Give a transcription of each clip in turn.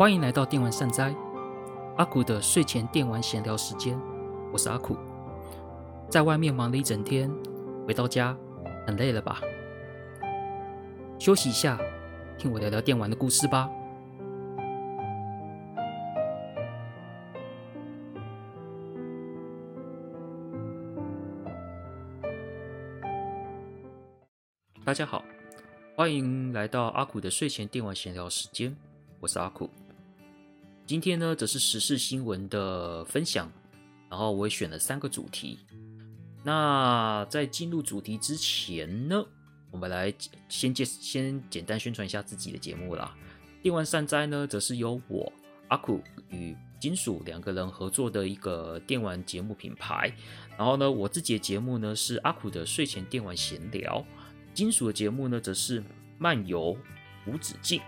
欢迎来到电玩善哉，阿苦的睡前电玩闲聊时间。我是阿苦，在外面忙了一整天，回到家很累了吧？休息一下，听我聊聊电玩的故事吧。大家好，欢迎来到阿苦的睡前电玩闲聊时间。我是阿苦。今天呢，则是时事新闻的分享，然后我也选了三个主题。那在进入主题之前呢，我们来先介先简单宣传一下自己的节目啦。电玩善哉呢，则是由我阿苦与金属两个人合作的一个电玩节目品牌。然后呢，我自己的节目呢是阿苦的睡前电玩闲聊。金属的节目呢，则是漫游无止境。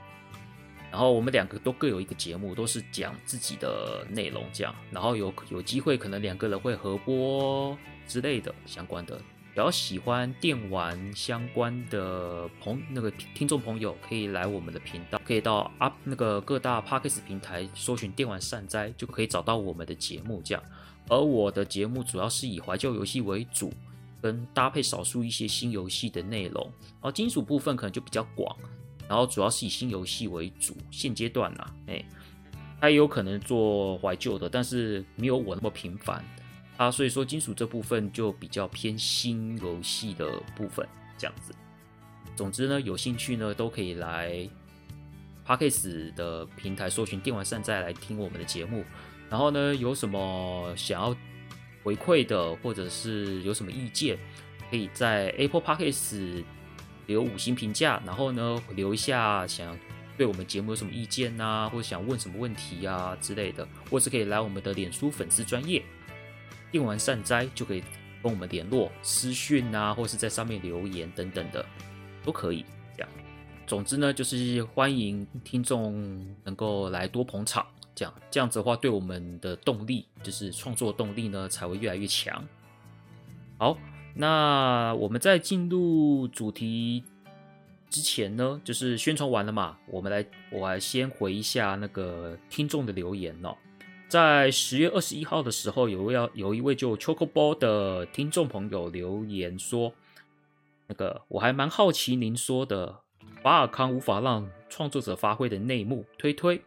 然后我们两个都各有一个节目，都是讲自己的内容，这样。然后有有机会，可能两个人会合播之类的相关的。比较喜欢电玩相关的朋那个听众朋友，可以来我们的频道，可以到 up 那个各大 Podcast 平台搜寻“电玩善哉”，就可以找到我们的节目。这样。而我的节目主要是以怀旧游戏为主。跟搭配少数一些新游戏的内容，然后金属部分可能就比较广，然后主要是以新游戏为主。现阶段啊，哎，它也有可能做怀旧的，但是没有我那么频繁啊，所以说金属这部分就比较偏新游戏的部分这样子。总之呢，有兴趣呢都可以来 Podcast 的平台搜寻电玩善哉来听我们的节目，然后呢有什么想要。回馈的，或者是有什么意见，可以在 Apple Podcast 留五星评价，然后呢留一下想对我们节目有什么意见啊，或者想问什么问题啊之类的，或是可以来我们的脸书粉丝专页定完善哉，就可以跟我们联络私讯啊，或是在上面留言等等的都可以。这样，总之呢，就是欢迎听众能够来多捧场。这样这样子的话，对我们的动力，就是创作动力呢，才会越来越强。好，那我们在进入主题之前呢，就是宣传完了嘛，我们来，我来先回一下那个听众的留言哦。在十月二十一号的时候，有要有一位就 Chocobo 的听众朋友留言说，那个我还蛮好奇您说的法尔康无法让创作者发挥的内幕，推推。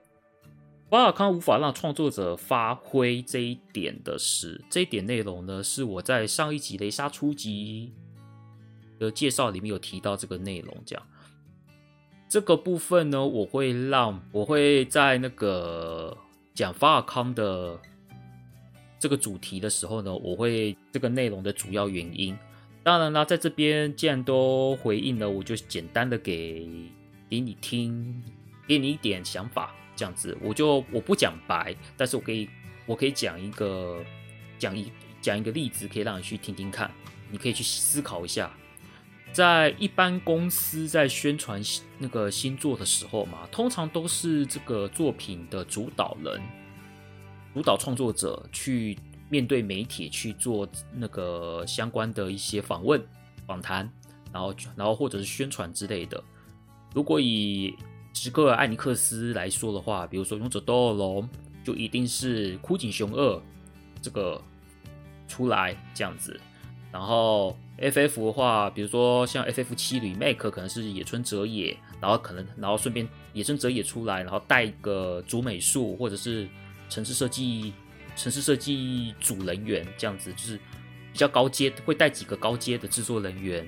法尔康无法让创作者发挥这一点的是，这一点内容呢，是我在上一集雷莎初级的介绍里面有提到这个内容。这样，这个部分呢，我会让我会在那个讲法尔康的这个主题的时候呢，我会这个内容的主要原因。当然啦，在这边既然都回应了，我就简单的给给你听，给你一点想法。这样子，我就我不讲白，但是我可以，我可以讲一个，讲一讲一个例子，可以让你去听听看，你可以去思考一下，在一般公司在宣传那个新作的时候嘛，通常都是这个作品的主导人、主导创作者去面对媒体去做那个相关的一些访问、访谈，然后然后或者是宣传之类的。如果以史克尔艾尼克斯来说的话，比如说《勇者斗恶龙》，就一定是枯井雄二这个出来这样子。然后 FF 的话，比如说像 FF 七 Remake，可能是野村哲也，然后可能然后顺便野村哲也出来，然后带一个主美术或者是城市设计、城市设计组人员这样子，就是比较高阶，会带几个高阶的制作人员，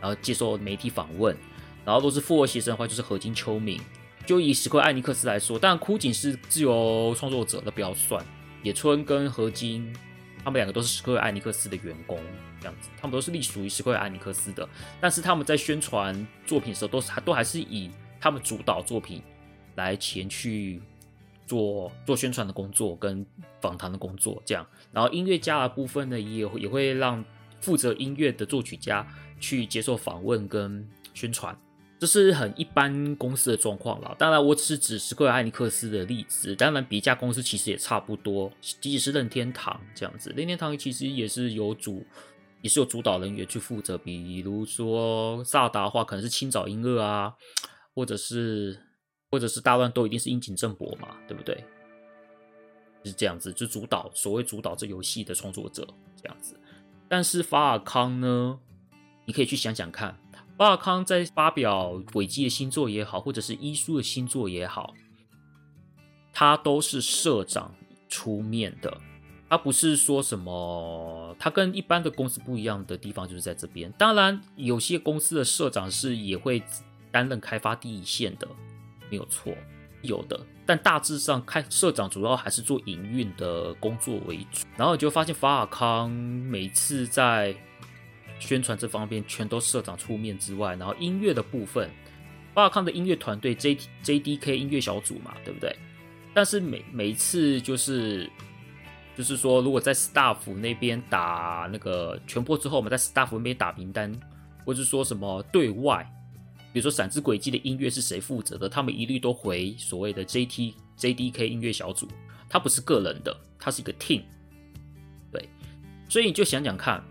然后接受媒体访问。然后都是复活写生的话，就是合金秋明。就以史克艾尼克斯来说，当然堀井是自由创作者，那不要算。野村跟合金，他们两个都是史克艾尼克斯的员工，这样子，他们都是隶属于史克艾尼克斯的。但是他们在宣传作品的时候，都是都还是以他们主导作品来前去做做宣传的工作跟访谈的工作，这样。然后音乐家的部分呢，也也会让负责音乐的作曲家去接受访问跟宣传。这是很一般公司的状况啦。当然，我只是指史克威尔艾尼克斯的例子。当然，别家公司其实也差不多，即使是任天堂这样子，任天堂其实也是有主，也是有主导人员去负责。比如说萨达的话，可能是青沼英二啊，或者是或者是大乱斗一定是樱井正博嘛，对不对？是这样子，就主导所谓主导这游戏的创作者这样子。但是法尔康呢，你可以去想想看，法尔康在发表轨迹的新作也好，或者是伊书的新作也好，他都是社长出面的。他不是说什么，他跟一般的公司不一样的地方就是在这边。当然，有些公司的社长是也会担任开发第一线的，没有错，有的。但大致上，开社长主要还是做营运的工作为主。然后你就发现法尔康每次在宣传这方面，全都社长出面之外，然后音乐的部分，巴尔康的音乐团队 J JDK 音乐小组嘛，对不对？但是每每一次就是。就是说，如果在 staff 那边打那个全破之后，我们在 staff 那边打名单，或是说什么对外，比如说《闪之轨迹》的音乐是谁负责的，他们一律都回所谓的 JT JDK 音乐小组，它不是个人的，它是一个 team。对，所以你就想想看，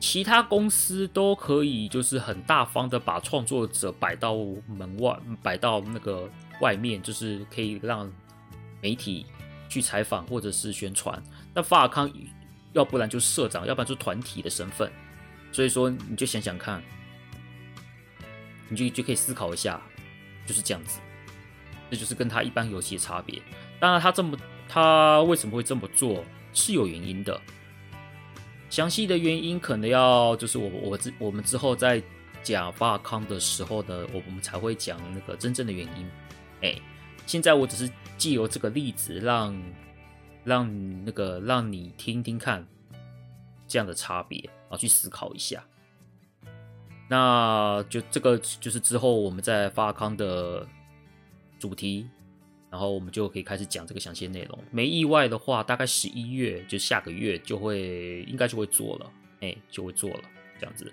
其他公司都可以就是很大方的把创作者摆到门外，摆到那个外面，就是可以让媒体。去采访或者是宣传，那法尔康要不然就是社长，要不然就团体的身份，所以说你就想想看，你就就可以思考一下，就是这样子，这就是跟他一般游戏的差别。当然，他这么他为什么会这么做是有原因的，详细的原因可能要就是我我之我们之后在讲法尔康的时候呢，我们才会讲那个真正的原因。哎，现在我只是。借由这个例子让，让那个让你听听看这样的差别，然后去思考一下。那就这个就是之后我们在发康的主题，然后我们就可以开始讲这个详细内容。没意外的话，大概十一月就下个月就会应该就会做了，哎，就会做了这样子。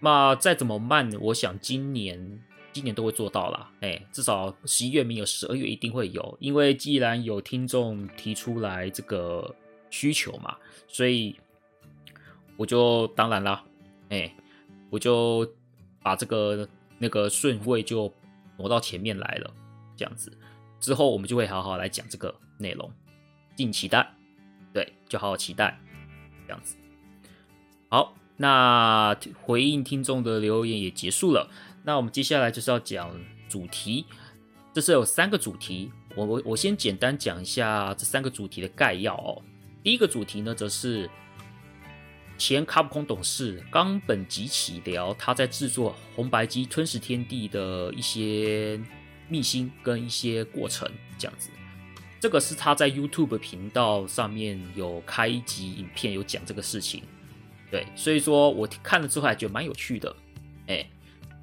那再怎么慢，我想今年。今年都会做到啦，哎，至少十一月没有，十二月一定会有，因为既然有听众提出来这个需求嘛，所以我就当然啦，哎，我就把这个那个顺位就挪到前面来了，这样子之后我们就会好好来讲这个内容，敬请期待，对，就好好期待，这样子。好，那回应听众的留言也结束了。那我们接下来就是要讲主题，这是有三个主题，我我我先简单讲一下这三个主题的概要哦。第一个主题呢，则是前卡普空董事冈本吉起聊他在制作《红白机吞食天地》的一些秘辛跟一些过程，这样子。这个是他在 YouTube 频道上面有开一集影片，有讲这个事情。对，所以说我看了之后还觉得蛮有趣的，哎。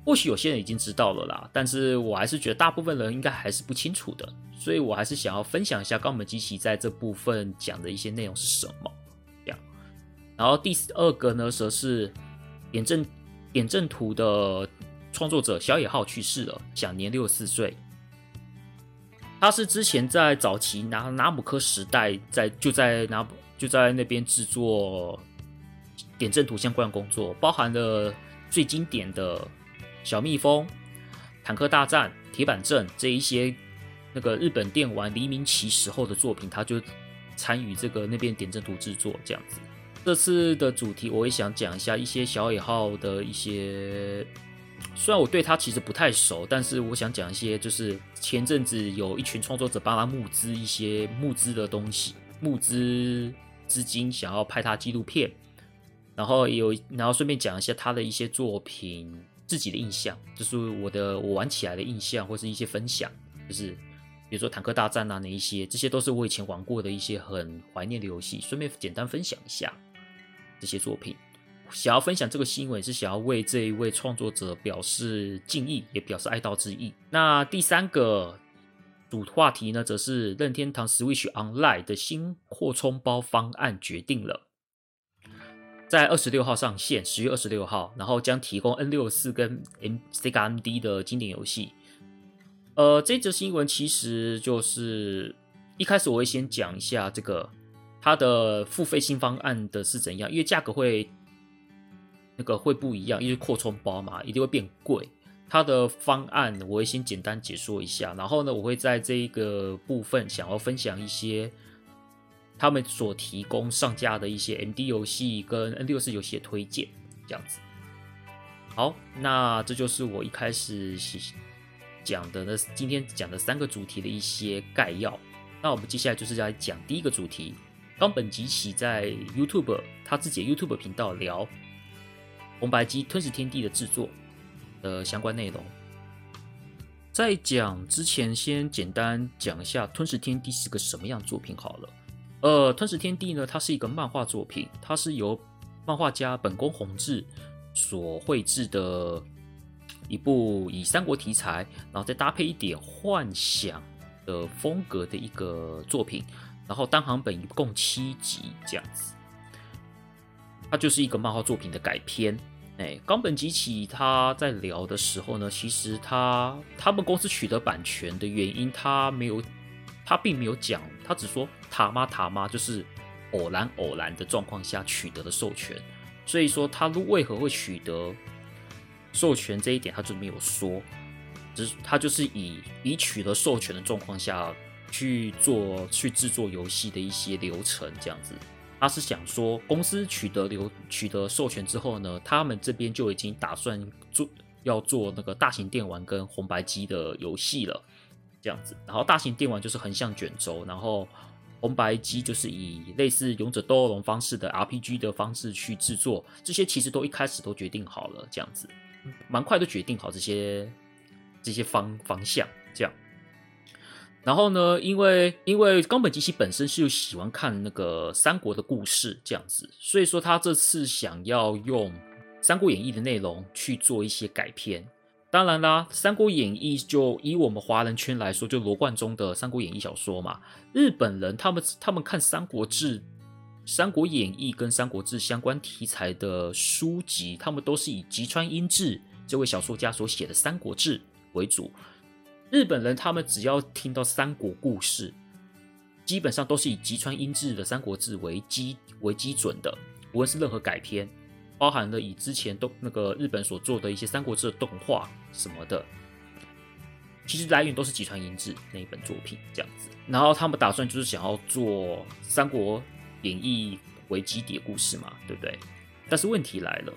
或许有些人已经知道了啦，但是我还是觉得大部分人应该还是不清楚的，所以我还是想要分享一下冈本吉奇在这部分讲的一些内容是什么。这样，然后第二个呢，则是点阵点阵图的创作者小野浩去世了，享年六十四岁。他是之前在早期拿拿姆科时代在就在拿就在那边制作点阵图相关工作，包含了最经典的。小蜜蜂、坦克大战、铁板阵这一些那个日本电玩黎明期时候的作品，他就参与这个那边点阵图制作这样子。这次的主题我也想讲一下一些小野浩的一些，虽然我对他其实不太熟，但是我想讲一些，就是前阵子有一群创作者帮他募资一些募资的东西，募资资金想要拍他纪录片，然后有然后顺便讲一下他的一些作品。自己的印象，就是我的我玩起来的印象，或是一些分享，就是比如说坦克大战啊，那一些，这些都是我以前玩过的一些很怀念的游戏，顺便简单分享一下这些作品。想要分享这个新闻，是想要为这一位创作者表示敬意，也表示哀悼之意。那第三个主话题呢，则是任天堂 Switch Online 的新扩充包方案决定了。在二十六号上线，十月二十六号，然后将提供 N 六四跟 M Sega MD 的经典游戏。呃，这则新闻其实就是一开始我会先讲一下这个它的付费新方案的是怎样，因为价格会那个会不一样，因为扩充包嘛，一定会变贵。它的方案我会先简单解说一下，然后呢，我会在这一个部分想要分享一些他们所提供上架的一些 MD 游戏跟 N64 游戏的推荐，这样子。好，那这就是我一开始讲的那今天讲的三个主题的一些概要。那我们接下来就是来讲第一个主题。冈本吉喜在 YouTube 他自己的 YouTube 频道聊红白机吞食天地的制作的相关内容。在讲之前，先简单讲一下吞食天地是个什么样作品好了。呃，吞食天地呢，它是一个漫画作品，它是由漫画家本宫弘志所绘制的一部以三国题材，然后再搭配一点幻想的风格的一个作品。然后单行本一共七集这样子，它就是一个漫画作品的改编。哎，冈本吉起他在聊的时候呢，其实他他们公司取得版权的原因，他没有，他并没有讲，他只说塔妈塔妈就是偶然偶然的状况下取得的授权。所以说他为何会取得授权这一点，他就没有说，只是他就是以以取得授权的状况下。去做去制作游戏的一些流程，这样子，他是想说，公司取得流取得授权之后呢，他们这边就已经打算做要做那个大型电玩跟红白机的游戏了，这样子。然后大型电玩就是横向卷轴，然后红白机就是以类似勇者斗恶龙方式的 RPG 的方式去制作，这些其实都一开始都决定好了，这样子，蛮快都决定好这些这些方方向，这样。然后呢，因为因为冈本吉起本身是有喜欢看那个三国的故事这样子，所以说他这次想要用《三国演义》的内容去做一些改编。当然啦，《三国演义》就以我们华人圈来说，就罗贯中的《三国演义》小说嘛。日本人他们他们看《三国志》《三国演义》跟《三国志》相关题材的书籍，他们都是以吉川英治这位小说家所写的《三国志》为主。日本人他们只要听到三国故事，基本上都是以吉川英治的《三国志》为基为基准的，无论是任何改编，包含了以之前都那个日本所做的一些《三国志》的动画什么的，其实来源都是吉川英治那一本作品这样子。然后他们打算就是想要做《三国演义》为基底的故事嘛，对不对？但是问题来了，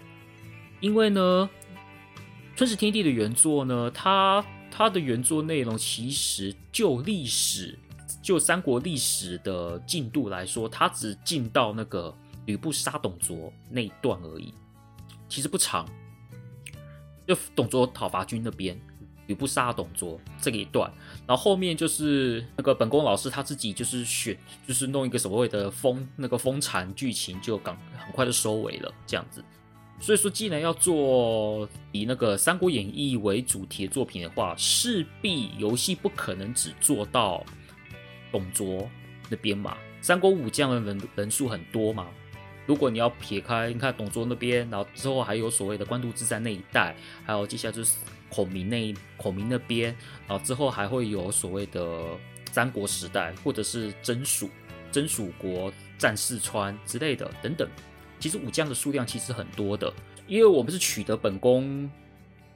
因为呢，《吞食天地》的原作呢，它它的原作内容其实就历史，就三国历史的进度来说，它只进到那个吕布杀董卓那一段而已，其实不长。就董卓讨伐军那边，吕布杀董卓这个一段，然后后面就是那个本宫老师他自己就是选，就是弄一个所谓的封那个封禅剧情，就刚很快就收尾了，这样子。所以说，既然要做以那个《三国演义》为主题的作品的话，势必游戏不可能只做到董卓那边嘛。三国武将的人人数很多嘛。如果你要撇开，你看董卓那边，然后之后还有所谓的官渡之战那一带，还有接下来就是孔明那一孔明那边，然后之后还会有所谓的三国时代，或者是真蜀、真蜀国战四川之类的等等。其实武将的数量其实很多的，因为我们是取得本宫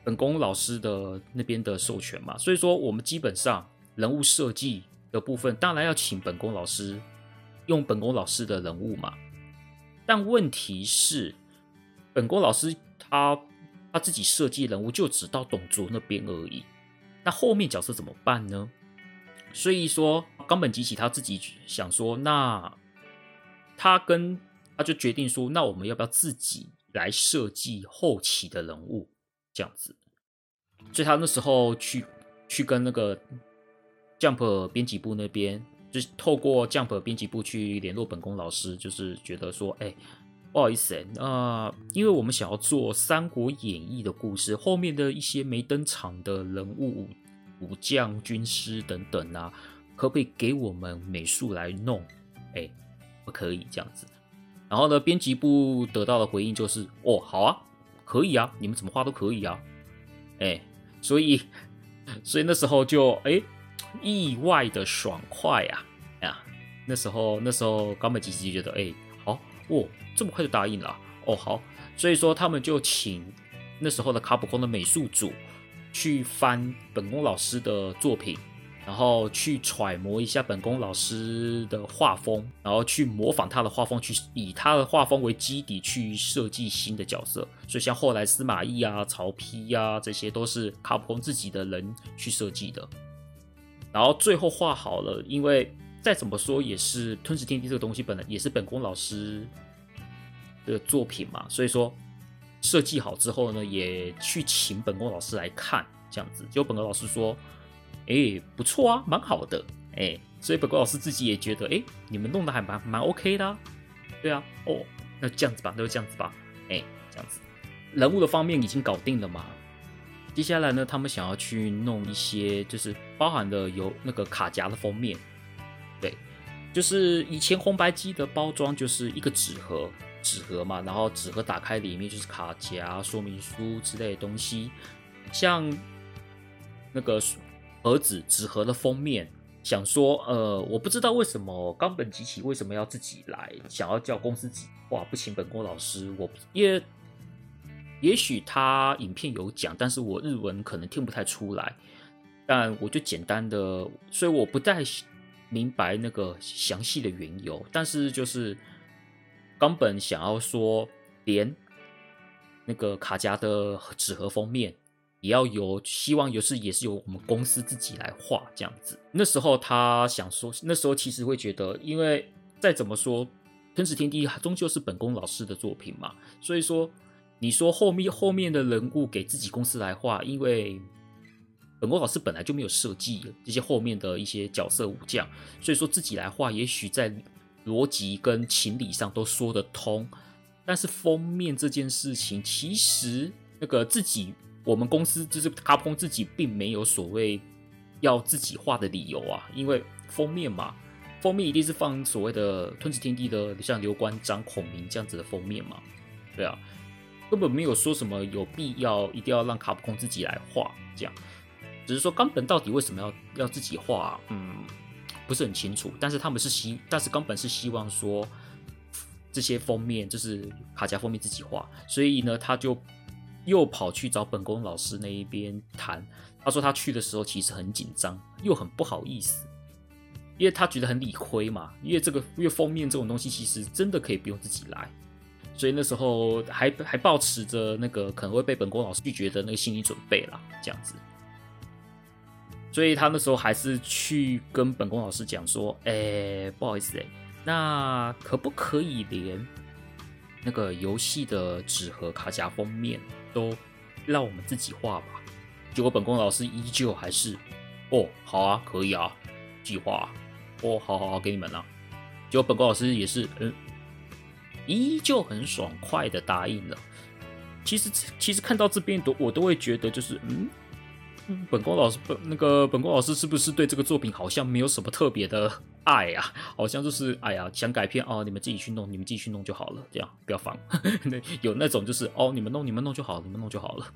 本宫老师的那边的授权嘛，所以说我们基本上人物设计的部分，当然要请本宫老师用本宫老师的人物嘛。但问题是，本宫老师他他自己设计人物就只到董卓那边而已，那后面角色怎么办呢？所以说冈本吉起他自己想说，那他跟他就决定说：“那我们要不要自己来设计后期的人物？这样子。”所以他那时候去去跟那个 Jump 编辑部那边，就是透过 Jump 编辑部去联络本宫老师，就是觉得说：“哎，不好意思，哎，那因为我们想要做《三国演义》的故事，后面的一些没登场的人物、武将、军师等等啊，可不可以给我们美术来弄？哎，不可以这样子。”然后呢，编辑部得到的回应就是：哦，好啊，可以啊，你们怎么画都可以啊。哎，所以，所以那时候就哎，意外的爽快啊！哎呀，那时候那时候冈本吉吉觉得哎，好哦，这么快就答应了哦，好，所以说他们就请那时候的卡普空的美术组去翻本宫老师的作品。然后去揣摩一下本宫老师的画风，然后去模仿他的画风，去以他的画风为基底去设计新的角色。所以像后来司马懿啊、曹丕啊，这些都是卡普空自己的人去设计的。然后最后画好了，因为再怎么说也是吞食天地这个东西本来也是本宫老师的作品嘛，所以说设计好之后呢，也去请本宫老师来看，这样子，结果本宫老师说。哎、不错啊，蛮好的。哎、所以本国老师自己也觉得，哎、你们弄得还蛮蛮 OK 的、对啊，哦，那这样子吧，那就这样子吧。哎、这样子，人物的方面已经搞定了嘛。接下来呢，他们想要去弄一些，就是包含的有那个卡夹的封面。对，就是以前红白机的包装就是一个纸盒，纸盒嘛，然后纸盒打开里面就是卡夹、说明书之类的东西，像那个。盒子纸盒的封面，想说，呃，我不知道为什么冈本吉起为什么要自己来，想要叫公司自己画，不请本宫老师。我也也许他影片有讲，但是我日文可能听不太出来。但我就简单的，所以我不太明白那个详细的缘由。但是就是冈本想要说，连那个卡夹的纸盒封面。也要由希望有是也是由我们公司自己来画这样子。那时候他想说，那时候其实会觉得，因为再怎么说，《吞食天地》终究是本宫老师的作品嘛，所以说你说后面后面的人物给自己公司来画，因为本宫老师本来就没有设计这些后面的一些角色武将，所以说自己来画，也许在逻辑跟情理上都说得通。但是封面这件事情，其实那个自己。我们公司就是卡普空自己并没有所谓要自己画的理由啊，因为封面嘛，封面一定是放所谓的吞食天地的，像刘关张、孔明这样子的封面嘛，对啊，根本没有说什么有必要一定要让卡普空自己来画这样，只是说冈本到底为什么要要自己画，嗯，不是很清楚，但是他们是希，但是冈本是希望说这些封面就是卡夹封面自己画，所以呢，他就。又跑去找本宫老师那一边谈，他说他去的时候其实很紧张，又很不好意思，因为他觉得很理亏嘛。因为这个，因为封面这种东西其实真的可以不用自己来，所以那时候还还抱持着那个可能会被本宫老师拒绝的那个心理准备啦，这样子。所以他那时候还是去跟本宫老师讲说：“哎、不好意思哎、那可不可以连那个游戏的纸盒卡夹封面？”都让我们自己画吧。结果本宫老师依旧还是，哦，好啊，可以啊，计划，哦，好好好，给你们了。结果本宫老师也是，嗯，依旧很爽快的答应了。其实，其实看到这边都我都会觉得，就是，嗯。本宫老师，本那个本宫老师是不是对这个作品好像没有什么特别的爱啊？好像就是哎呀，想改片哦，你们自己去弄，你们自己去弄就好了，这样不要烦。有那种就是哦，你们弄，你们弄就好，你们弄就好了，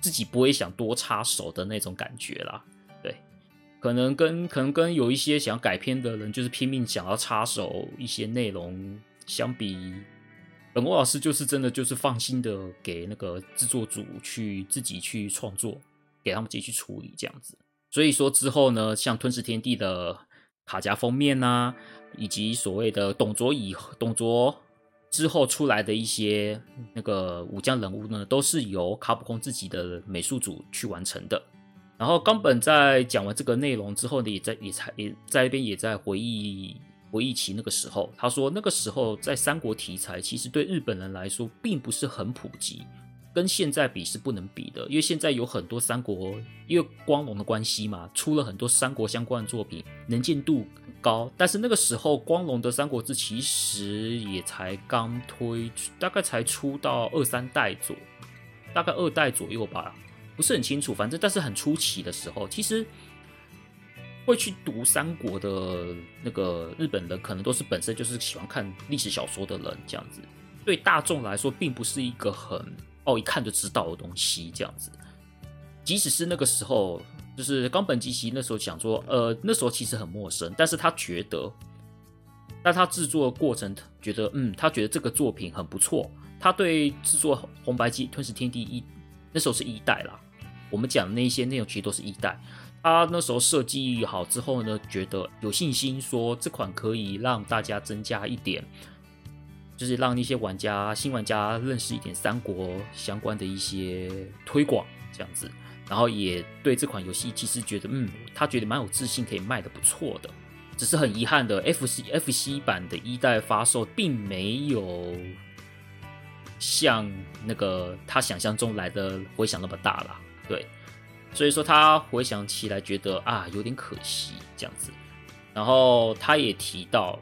自己不会想多插手的那种感觉啦。对，可能跟可能跟有一些想改片的人，就是拼命想要插手一些内容相比，本宫老师就是真的就是放心的给那个制作组去自己去创作。给他们自己去处理这样子，所以说之后呢，像《吞食天地》的卡夹封面呐、啊，以及所谓的董卓以董卓之后出来的一些那个武将人物呢，都是由卡普空自己的美术组去完成的。然后冈本在讲完这个内容之后呢，也在也在也在那边也在回忆回忆起那个时候，他说那个时候在三国题材其实对日本人来说并不是很普及。跟现在比是不能比的，因为现在有很多三国，因为光荣的关系嘛，出了很多三国相关的作品，能见度很高。但是那个时候，光荣的《三国志》其实也才刚推，大概才出到二三代左，大概二代左右吧，不是很清楚。反正但是很初期的时候，其实会去读三国的那个日本人，可能都是本身就是喜欢看历史小说的人，这样子。对大众来说，并不是一个很。哦，一看就知道的东西，这样子。即使是那个时候，就是冈本吉喜那时候想说，呃，那时候其实很陌生，但是他觉得，在他制作过程，觉得，嗯，他觉得这个作品很不错。他对制作红白机吞食天地一，那时候是一代啦，我们讲的那些内容其实都是一代。他那时候设计好之后呢，觉得有信心说这款可以让大家增加一点，就是让那些玩家、新玩家认识一点三国相关的一些推广这样子。然后也对这款游戏其实觉得，嗯，他觉得蛮有自信，可以卖得不错的。只是很遗憾的，FC FC 版的一代发售并没有像那个他想象中来的回响那么大啦。对，所以说他回想起来觉得啊，有点可惜这样子。然后他也提到，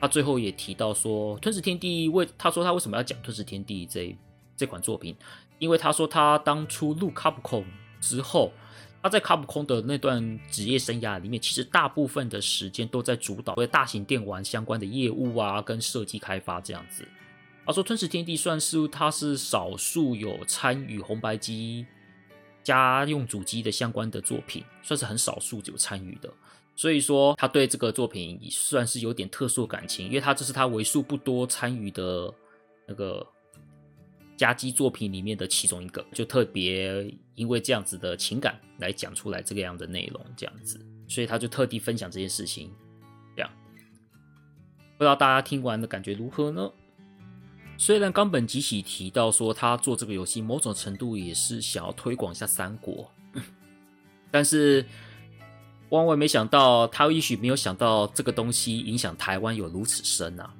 他最后也提到说，《吞食天地》为他说他为什么要讲《吞食天地》这这款作品，因为他说他当初入 Capcom 之后，他在卡普空的那段职业生涯里面，其实大部分的时间都在主导为大型电玩相关的业务啊，跟设计开发这样子。他说《吞食天地》算是他是少数有参与红白机家用主机的相关的作品，算是很少数有参与的。所以说，他对这个作品也算是有点特殊感情，因为他这是他为数不多参与的那个。家机作品里面的其中一个，就特别因为这样子的情感来讲出来这个样的内容，这样子，所以他就特地分享这件事情。这样，不知道大家听完的感觉如何呢？虽然冈本吉喜提到说他做这个游戏某种程度也是想要推广一下三国，但是万万没想到，他也许没有想到这个东西影响台湾有如此深啊。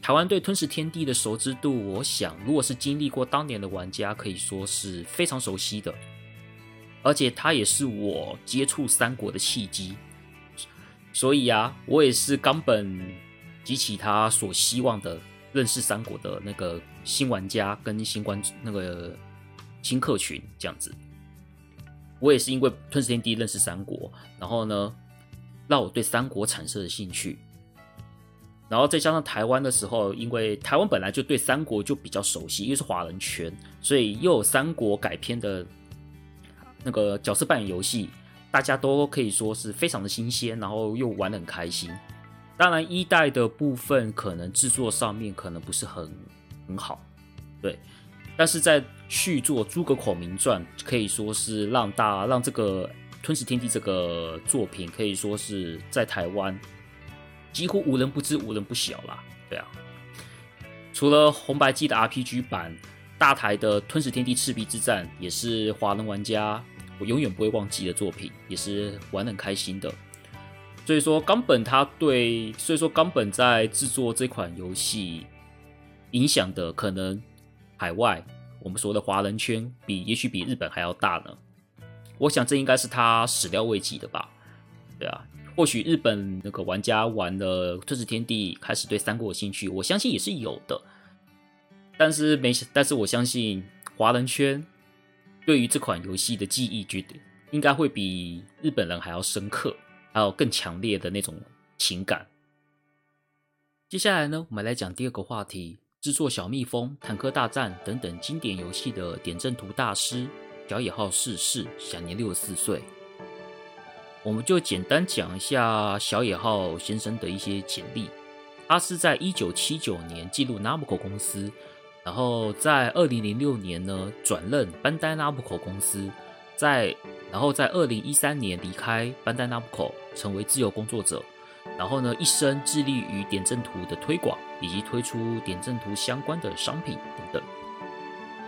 台湾对《吞食天地》的熟知度，我想，如果是经历过当年的玩家，可以说是非常熟悉的。而且，他也是我接触三国的契机。所以啊，我也是冈本及其他所希望的认识三国的那个新玩家跟新观那个新客群这样子。我也是因为《吞食天地》认识三国，然后呢，让我对三国产生了兴趣。然后再加上台湾的时候，因为台湾本来就对三国就比较熟悉，因为是华人圈，所以又有三国改编的那个角色扮演游戏，大家都可以说是非常的新鲜，然后又玩得很开心。当然一代的部分可能制作上面可能不是很很好，对，但是在续作《诸葛孔明传》可以说是让大让这个《吞食天地》这个作品可以说是在台湾。几乎无人不知，无人不晓啦。对啊，除了红白机的 RPG 版，大台的《吞食天地：赤壁之战》也是华人玩家我永远不会忘记的作品，也是玩得很开心的。所以说，冈本他对，所以说冈本在制作这款游戏影响的可能海外我们说的华人圈比也许比日本还要大呢。我想这应该是他始料未及的吧。对啊。或许日本那个玩家玩了《吞食天地》，开始对三国有兴趣，我相信也是有的。但是没，但是我相信华人圈对于这款游戏的记忆，觉得应该会比日本人还要深刻，还有更强烈的那种情感。接下来呢，我们来讲第二个话题：制作《小蜜蜂》《坦克大战》等等经典游戏的点阵图大师小野浩逝世，享年六十四岁。我们就简单讲一下小野浩先生的一些简历。他是在一九七九年进入 Namco 公司，然后在二零零六年呢转任班代 Namco 公司，在然后在二零一三年离开班代 Namco，成为自由工作者。然后呢，一生致力于点阵图的推广，以及推出点阵图相关的商品等等。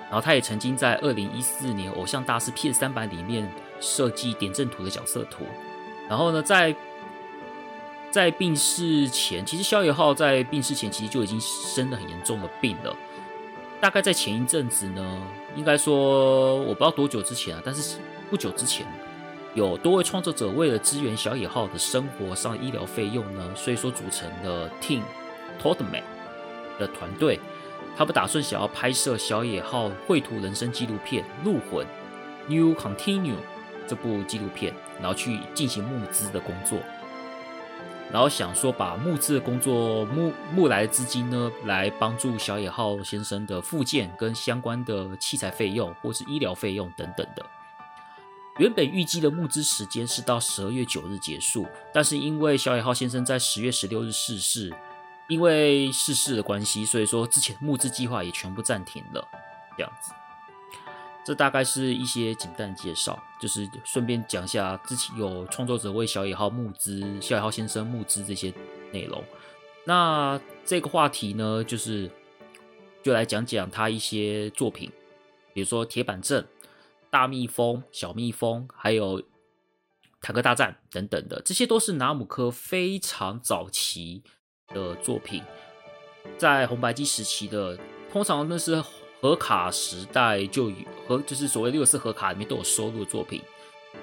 然后他也曾经在二零一四年偶像大师 PS 三版里面。设计点阵图的角色图，然后呢，在在病逝前，其实小野浩在病逝前其实就已经生了很严重的病了。大概在前一阵子呢，应该说我不知道多久之前啊，但是不久之前，有多位创作者为了支援小野号的生活上医疗费用呢，所以说组成了 Team Toadman 的团队，他们打算想要拍摄小野号绘图人生纪录片《入魂》New Continue。这部纪录片，然后去进行募资的工作，然后想说把募资的工作募募来的资金呢，来帮助小野浩先生的复健跟相关的器材费用或是医疗费用等等的。原本预计的募资时间是到十二月九日结束，但是因为小野浩先生在十月十六日逝世，因为逝世的关系，所以说之前募资计划也全部暂停了，这样子。这大概是一些简单的介绍，就是顺便讲一下之前有创作者为小野号募资，小野号先生募资这些内容。那这个话题呢，就是就来讲讲他一些作品，比如说《铁板阵》、《大蜜蜂》、《小蜜蜂》，还有《坦克大战》等等的，这些都是拿姆科非常早期的作品，在红白机时期的，通常那是盒卡时代就有和就是所谓六四盒卡里面都有收录的作品，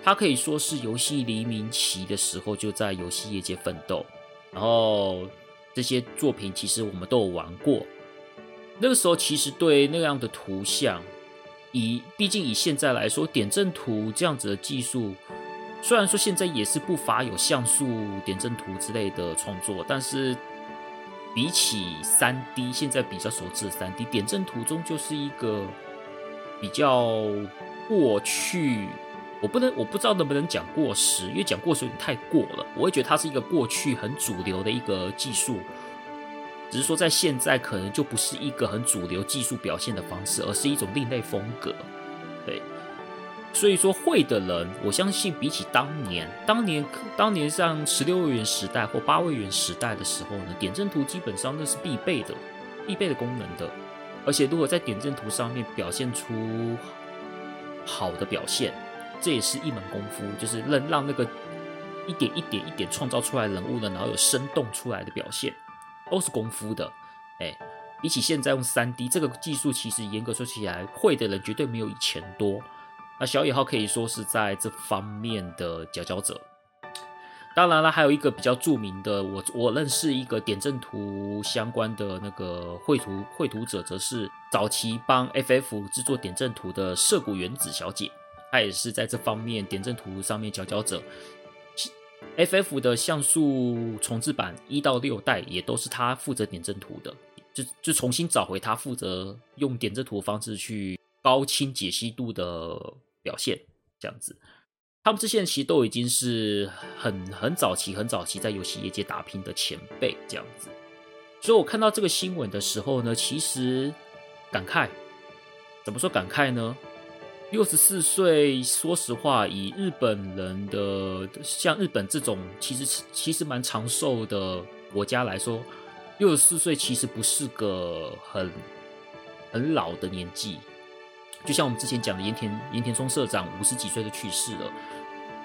它可以说是游戏黎明期的时候就在游戏业界奋斗，然后。这些作品其实我们都有玩过，那个时候其实对那样的图像，以毕竟以现在来说，点阵图这样子的技术，虽然说现在也是不乏有像素点阵图之类的创作，但是比起三 D，现在比较熟知的三 D 点阵图中，就是一个比较过去。我不能，我不知道能不能讲过时，因为讲过时有点太过了。我会觉得它是一个过去很主流的一个技术，只是说在现在可能就不是一个很主流技术表现的方式，而是一种另类风格。对，所以说会的人，我相信比起当年，当年当年像十六位元时代或八位元时代的时候呢，点阵图基本上那是必备的，必备的功能的。而且如果在点阵图上面表现出好的表现。这也是一门功夫，就是能让那个一点一点一点创造出来人物呢，然后有生动出来的表现，都是功夫的。哎，比起现在用三 D 这个技术，其实严格说起来，会的人绝对没有以前多。那小野号可以说是在这方面的佼佼者。当然了，还有一个比较著名的，我我认识一个点阵图相关的那个绘图绘图者，则是早期帮 FF 制作点阵图的涩谷原子小姐。她也是在这方面点阵图上面佼佼者。FF 的像素重制版一到六代也都是他负责点阵图的，就就重新找回他负责用点阵图的方式去高清解析度的表现，这样子。他们这些人其实都已经是很很早期、很早期在游戏业界打拼的前辈，这样子。所以我看到这个新闻的时候呢，其实感慨，怎么说感慨呢？六十四岁，说实话，以日本人的像日本这种其实其实蛮长寿的国家来说，六十四岁其实不是个很很老的年纪。就像我们之前讲的，盐田盐田松社长五十几岁就去世了，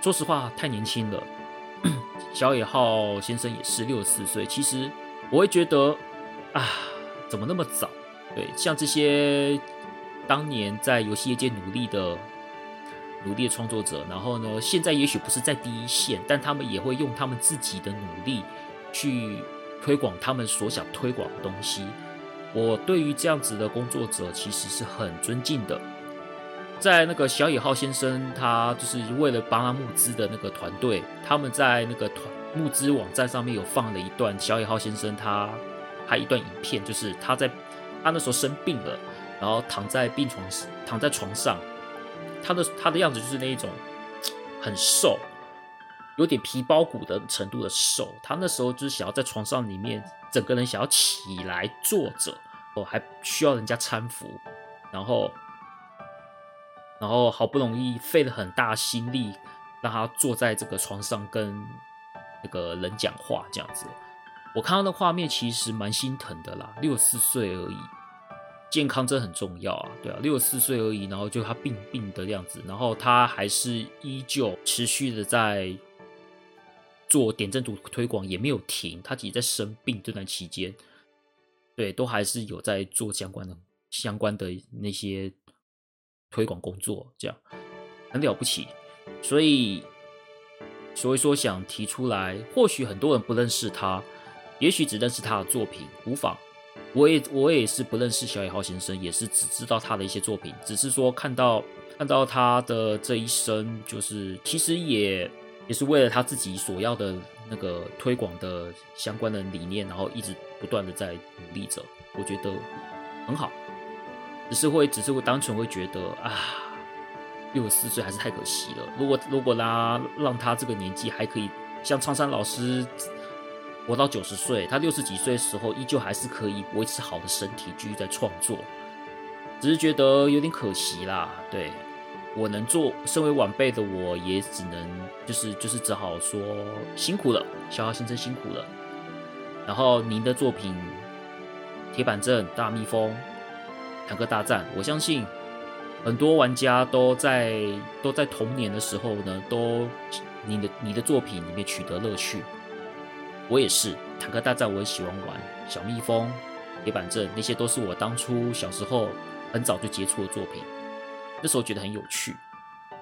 说实话太年轻了。小野浩先生也是六十四岁，其实我会觉得啊，怎么那么早？对，像这些。当年在游戏业界努力的努力的创作者，然后呢，现在也许不是在第一线，但他们也会用他们自己的努力去推广他们所想推广的东西。我对于这样子的工作者其实是很尊敬的。在那个小野浩先生，他就是为了帮他募资的那个团队，他们在那个团募资网站上面有放了一段小野浩先生他他一段影片，就是他在他那时候生病了。然后躺在病床，躺在床上，他的他的样子就是那一种很瘦，有点皮包骨的程度的瘦。他那时候就是想要在床上里面，整个人想要起来坐着，哦，还需要人家搀扶，然后，然后好不容易费了很大心力，让他坐在这个床上跟那个人讲话，这样子。我看到的画面其实蛮心疼的啦，六四岁而已。健康真很重要啊，对啊，六十四岁而已，然后就他病病的样子，然后他还是依旧持续的在做点阵图推广，也没有停。他自己在生病这段期间，对，都还是有在做相关的相关的那些推广工作，这样很了不起。所以，所以说想提出来，或许很多人不认识他，也许只认识他的作品，无妨。我也我也是不认识小野浩先生，也是只知道他的一些作品，只是说看到看到他的这一生，就是其实也也是为了他自己所要的那个推广的相关的理念，然后一直不断的在努力着，我觉得很好。只是会只是会单纯会觉得啊，六十四岁还是太可惜了。如果如果他让他这个年纪还可以像苍山老师。活到九十岁，他六十几岁的时候，依旧还是可以维持好的身体，继续在创作。只是觉得有点可惜啦。对，我能做，身为晚辈的我也只能就是就是只好说辛苦了，小豪先生辛苦了。然后您的作品《铁板阵》《大蜜蜂》《坦克大战》，我相信很多玩家都在都在童年的时候呢，都你的你的作品里面取得乐趣。我也是，《坦克大战》我也喜欢玩，《小蜜蜂》《铁板阵》那些都是我当初小时候很早就接触的作品，那时候觉得很有趣。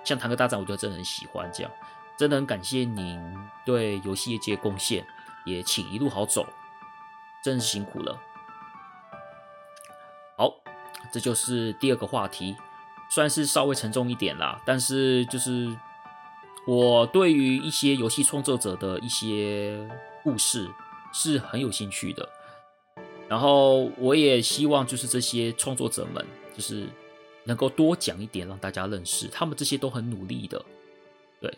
像《坦克大战》，我就真的很喜欢这样，真的很感谢您对游戏业界贡献。也请一路好走，真是辛苦了。好，这就是第二个话题，算是稍微沉重一点啦。但是就是我对于一些游戏创作者的一些故事是很有兴趣的。然后我也希望就是这些创作者们，就是能够多讲一点，让大家认识他们这些都很努力的。对，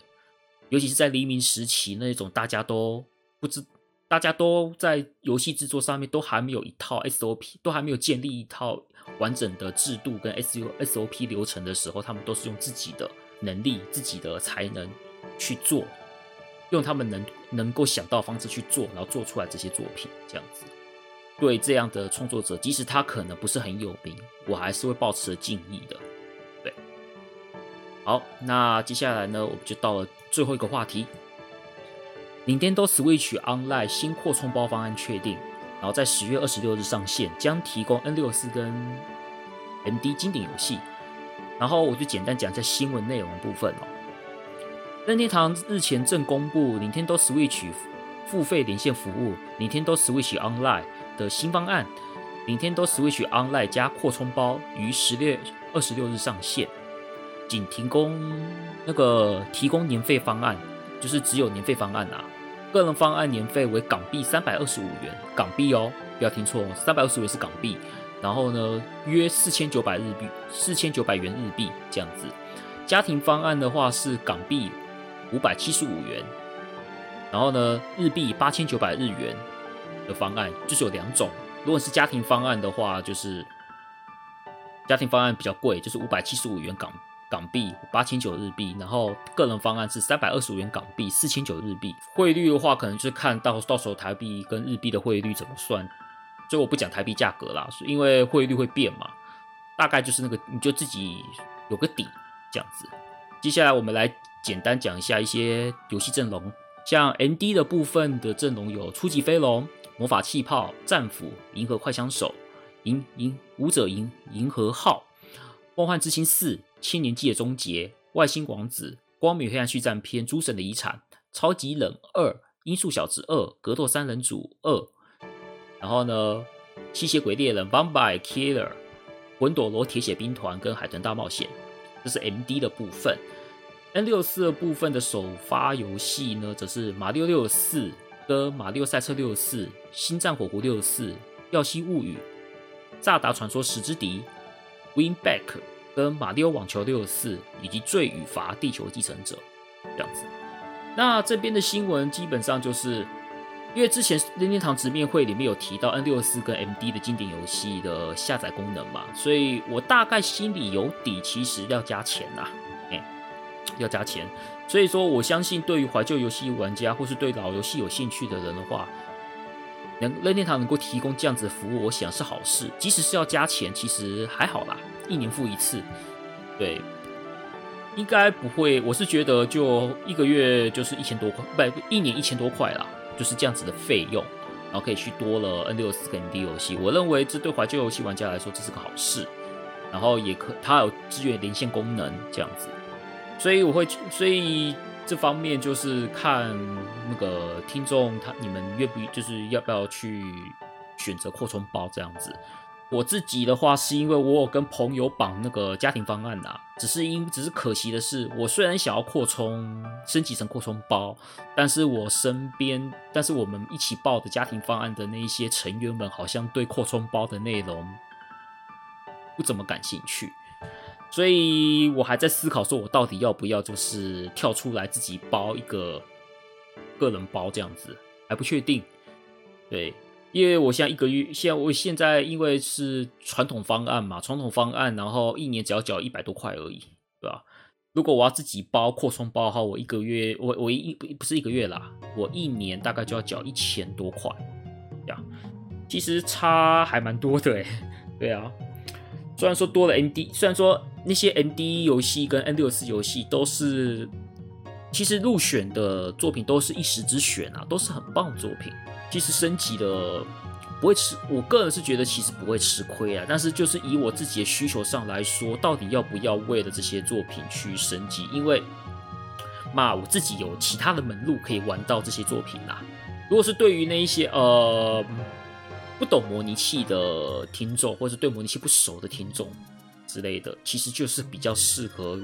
尤其是在黎明时期那种大家都不知。大家都在游戏制作上面都还没有一套 SOP，都还没有建立一套完整的制度跟 SOP 流程的时候，他们都是用自己的能力、自己的才能去做，用他们能能够想到的方式去做，然后做出来这些作品，这样子。对这样的创作者，即使他可能不是很有名，我还是会保持敬意的。对，好，那接下来呢，我们就到了最后一个话题。Nintendo Switch Online 新扩充包方案确定，然后在十月二十六日上线，将提供 N 六四跟 MD 经典游戏。然后我就简单讲一下新闻内容部分哦。任天堂日前正公布 Nintendo Switch 付费连线服务 Nintendo Switch Online 的新方案，Nintendo Switch Online 加扩充包于十月二十六日上线，仅提供那个提供年费方案，就是只有年费方案啊。个人方案年费为港币三百二十五元，港币哦，不要听错，三百二十五元是港币。然后呢，约四千九百日币，四千九百元日币这样子。家庭方案的话是港币五百七十五元，然后呢，日币八千九百日元的方案就是有两种。如果是家庭方案的话，就是家庭方案比较贵，就是五百七十五元港。港币八千九日币，然后个人方案是三百二十五元港币，四千九日币。汇率的话，可能就是看到到时候台币跟日币的汇率怎么算，所以我不讲台币价格啦，是因为汇率会变嘛。大概就是那个，你就自己有个底这样子。接下来我们来简单讲一下一些游戏阵容，像 MD 的部分的阵容有《初级飞龙》、《魔法气泡》、《战斧》、《银河快枪手》、银银武者银银河号、《梦幻之星四》。千年祭的终结、外星王子、光明黑暗续战篇、诸神的遗产、超级冷二、音速小子二、格斗三人组二，然后呢，吸血鬼猎人 v a m b i Killer、魂斗罗铁血兵团跟海豚大冒险，这是 MD 的部分。N 六四的部分的首发游戏呢，则是马六六四跟马六赛车六四、星战火狐六四、耀西物语、萨达传说时之笛、Win Back。跟马六网球六四以及罪与罚地球继承者这样子，那这边的新闻基本上就是因为之前任天堂直面会里面有提到 N 六四跟 MD 的经典游戏的下载功能嘛，所以我大概心里有底，其实要加钱呐，哎，要加钱，所以说我相信对于怀旧游戏玩家或是对老游戏有兴趣的人的话，能任天堂能够提供这样子的服务，我想是好事，即使是要加钱，其实还好啦。一年付一次，对，应该不会。我是觉得就一个月就是一千多块，不，一年一千多块啦，就是这样子的费用，然后可以去多了 N64 跟 D 游戏。我认为这对怀旧游戏玩家来说这是个好事，然后也可它有支援连线功能这样子，所以我会，所以这方面就是看那个听众他你们愿不就是要不要去选择扩充包这样子。我自己的话，是因为我有跟朋友绑那个家庭方案呐、啊，只是因只是可惜的是，我虽然想要扩充升级成扩充包，但是我身边，但是我们一起报的家庭方案的那一些成员们，好像对扩充包的内容不怎么感兴趣，所以我还在思考，说我到底要不要就是跳出来自己包一个个人包这样子，还不确定，对。因为我现在一个月，现在我现在因为是传统方案嘛，传统方案，然后一年只要缴一百多块而已，对吧？如果我要自己包扩充包的话，我一个月，我我一不是一个月啦，我一年大概就要缴一千多块，这样，其实差还蛮多的诶，对啊，虽然说多了 MD，虽然说那些 MD 游戏跟 N64 游戏都是，其实入选的作品都是一时之选啊，都是很棒作品。其实升级的不会吃，我个人是觉得其实不会吃亏啊。但是就是以我自己的需求上来说，到底要不要为了这些作品去升级？因为嘛，我自己有其他的门路可以玩到这些作品啦。如果是对于那一些呃不懂模拟器的听众，或者是对模拟器不熟的听众之类的，其实就是比较适合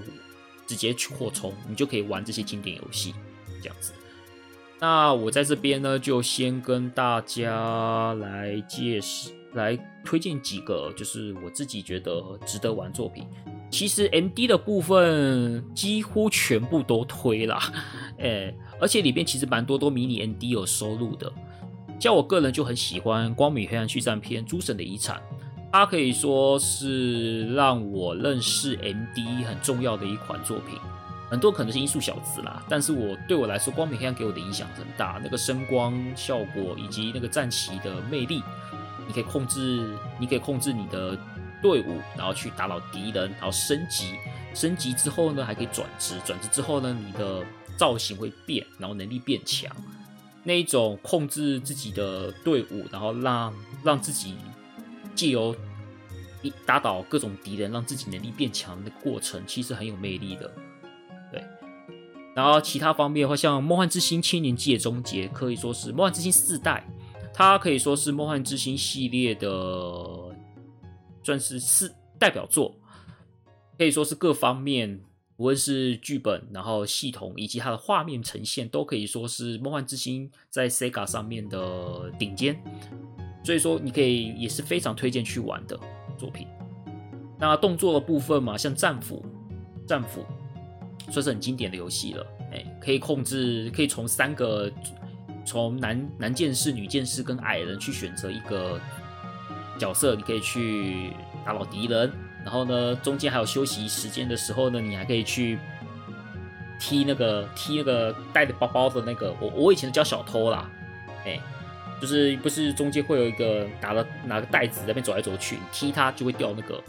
直接去扩充，你就可以玩这些经典游戏这样子。那我在这边呢，就先跟大家来介绍、来推荐几个，就是我自己觉得值得玩作品。其实 MD 的部分几乎全部都推啦，哎，而且里边其实蛮多都迷你 MD 有收录的。像我个人就很喜欢《光明黑暗续战篇：诸神的遗产》，它可以说是让我认识 MD 很重要的一款作品。很多可能是音速小子啦，但是我对我来说，光明黑暗给我的影响很大。那个声光效果以及那个战旗的魅力，你可以控制，你可以控制你的队伍，然后去打倒敌人，然后升级。升级之后呢，还可以转职，转职之后呢，你的造型会变，然后能力变强。那一种控制自己的队伍，然后让让自己借由一打倒各种敌人，让自己能力变强的过程，其实很有魅力的。然后其他方面的话，像《梦幻之星：千年纪的终结》可以说是《梦幻之星》四代，它可以说是《梦幻之星》系列的算是四代表作，可以说是各方面，无论是剧本、然后系统以及它的画面呈现，都可以说是《梦幻之星》在 Sega 上面的顶尖。所以说，你可以也是非常推荐去玩的作品。那动作的部分嘛，像战斧，战斧。算是很经典的游戏了，哎，可以控制，可以从三个，从男男剑士、女剑士跟矮人去选择一个角色，你可以去打倒敌人，然后呢，中间还有休息时间的时候呢，你还可以去踢那个踢那个带着包包的那个，我我以前叫小偷啦，哎，就是不是中间会有一个拿了拿个袋子在那边走来走去，你踢它就会掉那个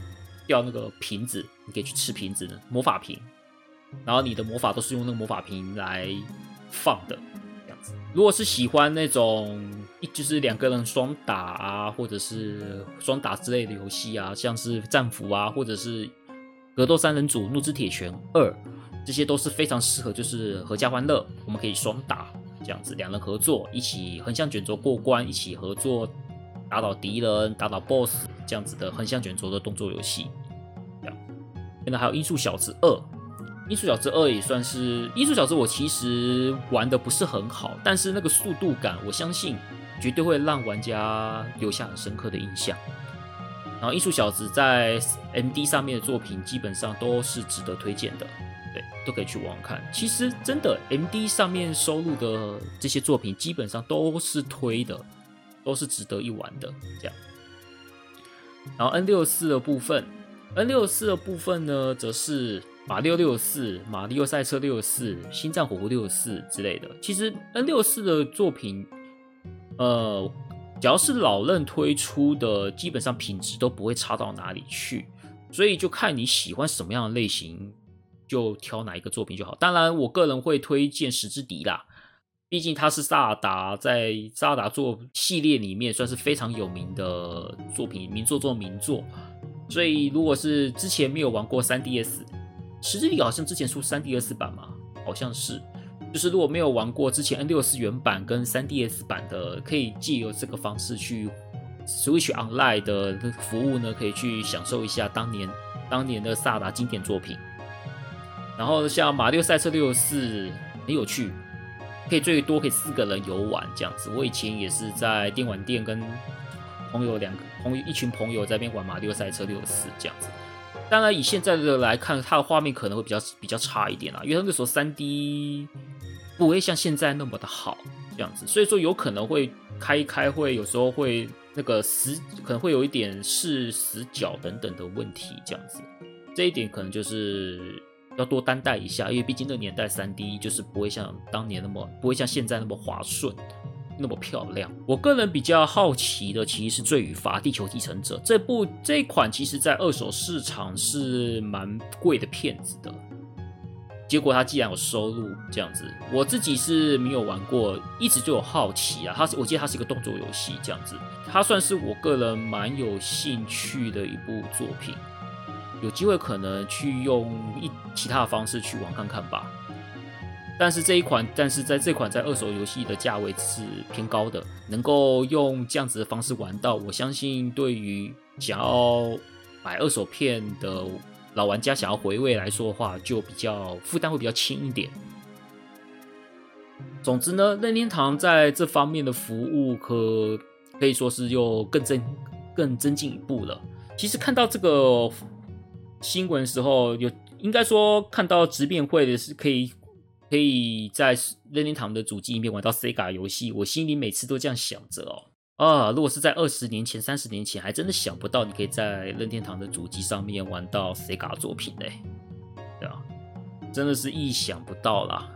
掉那个瓶子，你可以去吃瓶子的魔法瓶。然后你的魔法都是用那个魔法瓶来放的，这样子。如果是喜欢那种一就是两个人双打啊，或者是双打之类的游戏啊，像是战斧啊，或者是格斗三人组怒之铁拳二，这些都是非常适合，就是合家欢乐，我们可以双打这样子，两人合作一起横向卷轴过关，一起合作打倒敌人、打倒 BOSS 这样子的横向卷轴的动作游戏。现在还有音速小子二。音速小子二也算是音速小子，我其实玩的不是很好，但是那个速度感，我相信绝对会让玩家留下很深刻的印象。然后音速小子在 MD 上面的作品基本上都是值得推荐的，对，都可以去玩玩看。其实真的 MD 上面收录的这些作品基本上都是推的，都是值得一玩的。这样，然后 N 六四的部分，N 六四的部分呢，则是。马六六四、马里奥赛车六四、星战火狐六四之类的，其实 N 六四的作品，呃，只要是老任推出的，基本上品质都不会差到哪里去，所以就看你喜欢什么样的类型，就挑哪一个作品就好。当然，我个人会推荐《时之笛》啦，毕竟它是萨达在萨达作系列里面算是非常有名的作品，名作中的名作。所以，如果是之前没有玩过 3DS。时之笛好像之前出 3DS 版嘛，好像是，就是如果没有玩过之前 N64 原版跟 3DS 版的，可以借由这个方式去 Switch Online 的服务呢，可以去享受一下当年当年的萨达经典作品。然后像马六赛车64很有趣，可以最多可以四个人游玩这样子。我以前也是在电玩店跟朋友两个朋友一群朋友在边玩马六赛车64这样子。当然，以现在的来看，它的画面可能会比较比较差一点啦，因为它那时候三 D 不会像现在那么的好这样子，所以说有可能会开一开会，有时候会那个死，可能会有一点视死角等等的问题这样子，这一点可能就是要多担待一下，因为毕竟那年代三 D 就是不会像当年那么不会像现在那么滑顺。那么漂亮，我个人比较好奇的其实是《罪与罚：地球继承者》这部这一款，其实在二手市场是蛮贵的片子的。结果它既然有收入这样子，我自己是没有玩过，一直就有好奇啊。它是我记得它是一个动作游戏这样子，它算是我个人蛮有兴趣的一部作品。有机会可能去用一其他的方式去玩看看吧。但是这一款，但是在这款在二手游戏的价位是偏高的，能够用这样子的方式玩到，我相信对于想要买二手片的老玩家想要回味来说的话，就比较负担会比较轻一点。总之呢，任天堂在这方面的服务可可以说是又更增更增进一步了。其实看到这个新闻的时候，有应该说看到直面会的是可以。可以在任天堂的主机里面玩到 Sega 游戏，我心里每次都这样想着哦。啊，如果是在二十年前、三十年前，还真的想不到你可以在任天堂的主机上面玩到 Sega 作品嘞，对啊，真的是意想不到啦。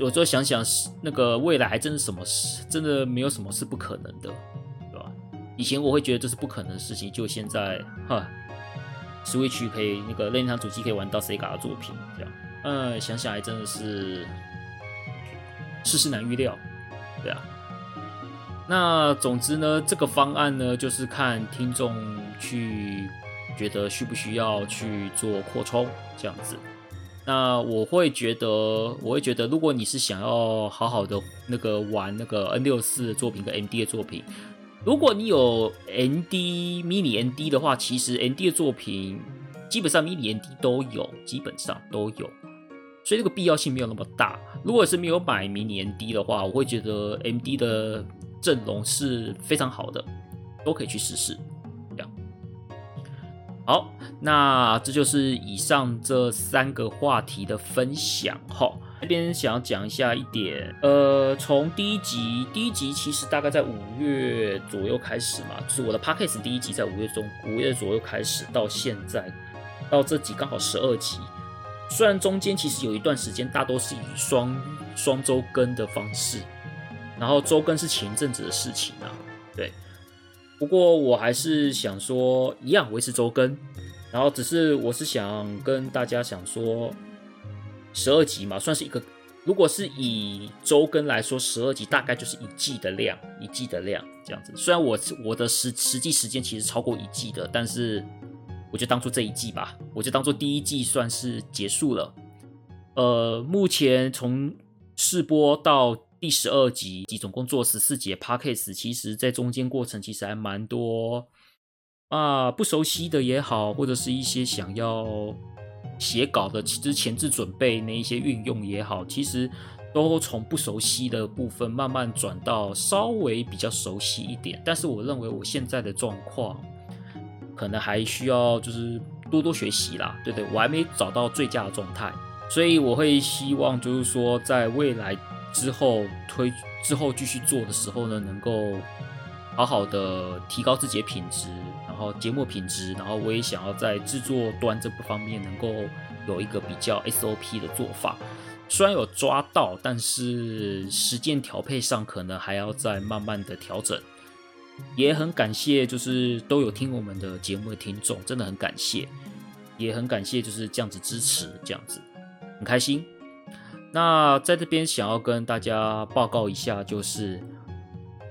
我就想想，那个未来还真的什么事，真的没有什么是不可能的，对吧？以前我会觉得这是不可能的事情，就现在哈，Switch 可以那个任天堂主机可以玩到 Sega 的作品，这样。嗯，想想还真的是世事难预料，对啊。那总之呢，这个方案呢，就是看听众去觉得需不需要去做扩充这样子。那我会觉得，我会觉得，如果你是想要好好的那个玩那个 N 六四的作品跟 MD 的作品，如果你有 ND Mini ND 的话，其实 ND 的作品基本上 Mini ND 都有，基本上都有。所以这个必要性没有那么大。如果是没有买迷你 ND 的话，我会觉得 MD 的阵容是非常好的，都可以去试试。这样。好，那这就是以上这三个话题的分享。哈，这边想要讲一下一点，呃，从第一集，第一集其实大概在五月左右开始嘛，就是我的 Podcast 第一集在五月中，五月左右开始，到现在，到这集刚好十二集。虽然中间其实有一段时间大多是以双双周更的方式，然后周更是前一阵子的事情啊，对。不过我还是想说，一样维持周更，然后只是我是想跟大家想说，十二集嘛，算是一个，如果是以周更来说，十二集大概就是一季的量，一季的量这样子。虽然我我的实实际时间其实超过一季的，但是。我就当做这一季吧，我就当做第一季算是结束了。呃，目前从试播到第十二集，集总共做十四集 Podcast，其实在中间过程其实还蛮多啊，不熟悉的也好，或者是一些想要写稿的，其实前置准备那一些运用也好，其实都从不熟悉的部分慢慢转到稍微比较熟悉一点。但是我认为我现在的状况。可能还需要就是多多学习啦，对对，我还没找到最佳的状态，所以我会希望就是说，在未来之后推之后继续做的时候呢，能够好好的提高自己的品质，然后节目品质，然后我也想要在制作端这个方面能够有一个比较 SOP 的做法，虽然有抓到，但是时间调配上可能还要再慢慢的调整。也很感谢，就是都有听我们的节目的听众，真的很感谢，也很感谢就是这样子支持，这样子很开心。那在这边想要跟大家报告一下，就是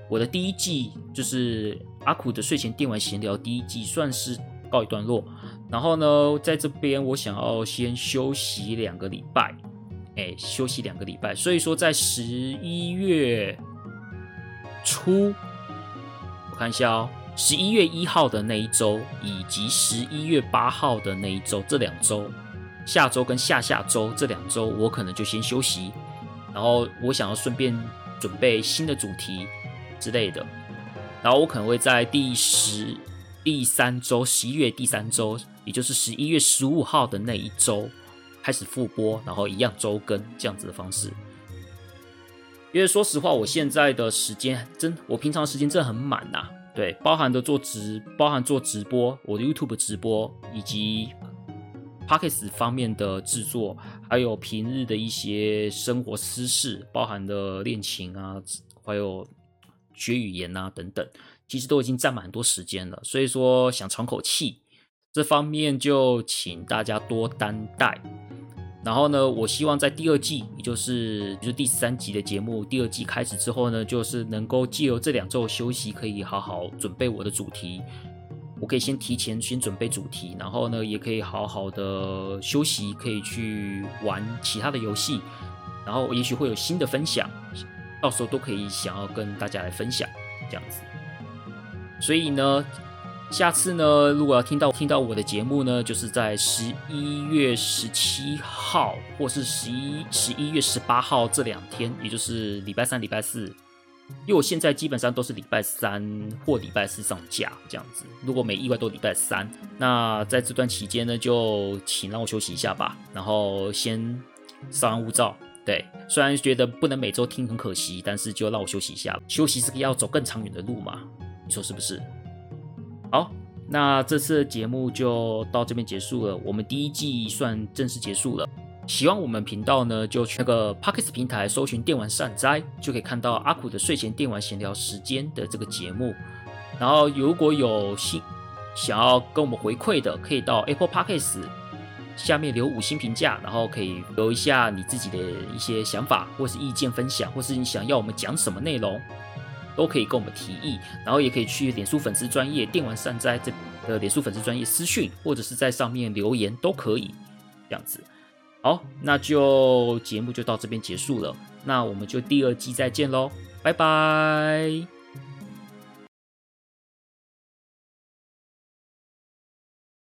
我的第一季，就是阿苦的睡前电玩闲聊第一季，算是告一段落。然后呢，在这边我想要先休息两个礼拜，哎，休息两个礼拜。所以说，在十一月初。看一下哦，十一月一号的那一周，以及十一月八号的那一周，这两周，下周跟下下周这两周，我可能就先休息。然后我想要顺便准备新的主题之类的。然后我可能会在第十、第三周，十一月第三周，也就是十一月十五号的那一周开始复播，然后一样周更这样子的方式。因为说实话，我现在的时间真，我平常时间真的很满呐、对，包含的做直，包含做直播，我的 YouTube 直播，以及 Podcast 方面的制作，还有平日的一些生活私事，包含的练琴啊，还有学语言啊等等，其实都已经占满很多时间了。所以说，想喘口气，这方面就请大家多担待。然后呢，我希望在第二季，也就是就是第三集的节目，第二季开始之后呢，就是能够借由这两周休息，可以好好准备我的主题。我可以先提前先准备主题，然后呢，也可以好好的休息，可以去玩其他的游戏，然后也许会有新的分享，到时候都可以想要跟大家来分享这样子。所以呢。下次呢，如果要听到听到我的节目呢，就是在十一月十七号或是十一十一月十八号这两天，也就是礼拜三、礼拜四。因为我现在基本上都是礼拜三或礼拜四上架这样子。如果没意外，都礼拜三。那在这段期间呢，就请让我休息一下吧，然后先稍安勿躁。对，虽然觉得不能每周听很可惜，但是就让我休息一下。休息是个要走更长远的路嘛，你说是不是？好，那这次的节目就到这边结束了。我们第一季算正式结束了。喜欢我们频道呢，就去那个 Podcast 平台搜寻“电玩善哉”，就可以看到阿苦的睡前电玩闲聊时间的这个节目。然后如果有新想要跟我们回馈的，可以到 Apple Podcast 下面留五星评价，然后可以留一下你自己的一些想法或是意见分享，或是你想要我们讲什么内容。都可以跟我们提议，然后也可以去脸书粉丝专业电玩善哉这的脸书粉丝专业私讯，或者是在上面留言都可以，这样子。好，那就节目就到这边结束了，那我们就第二季再见喽，拜拜。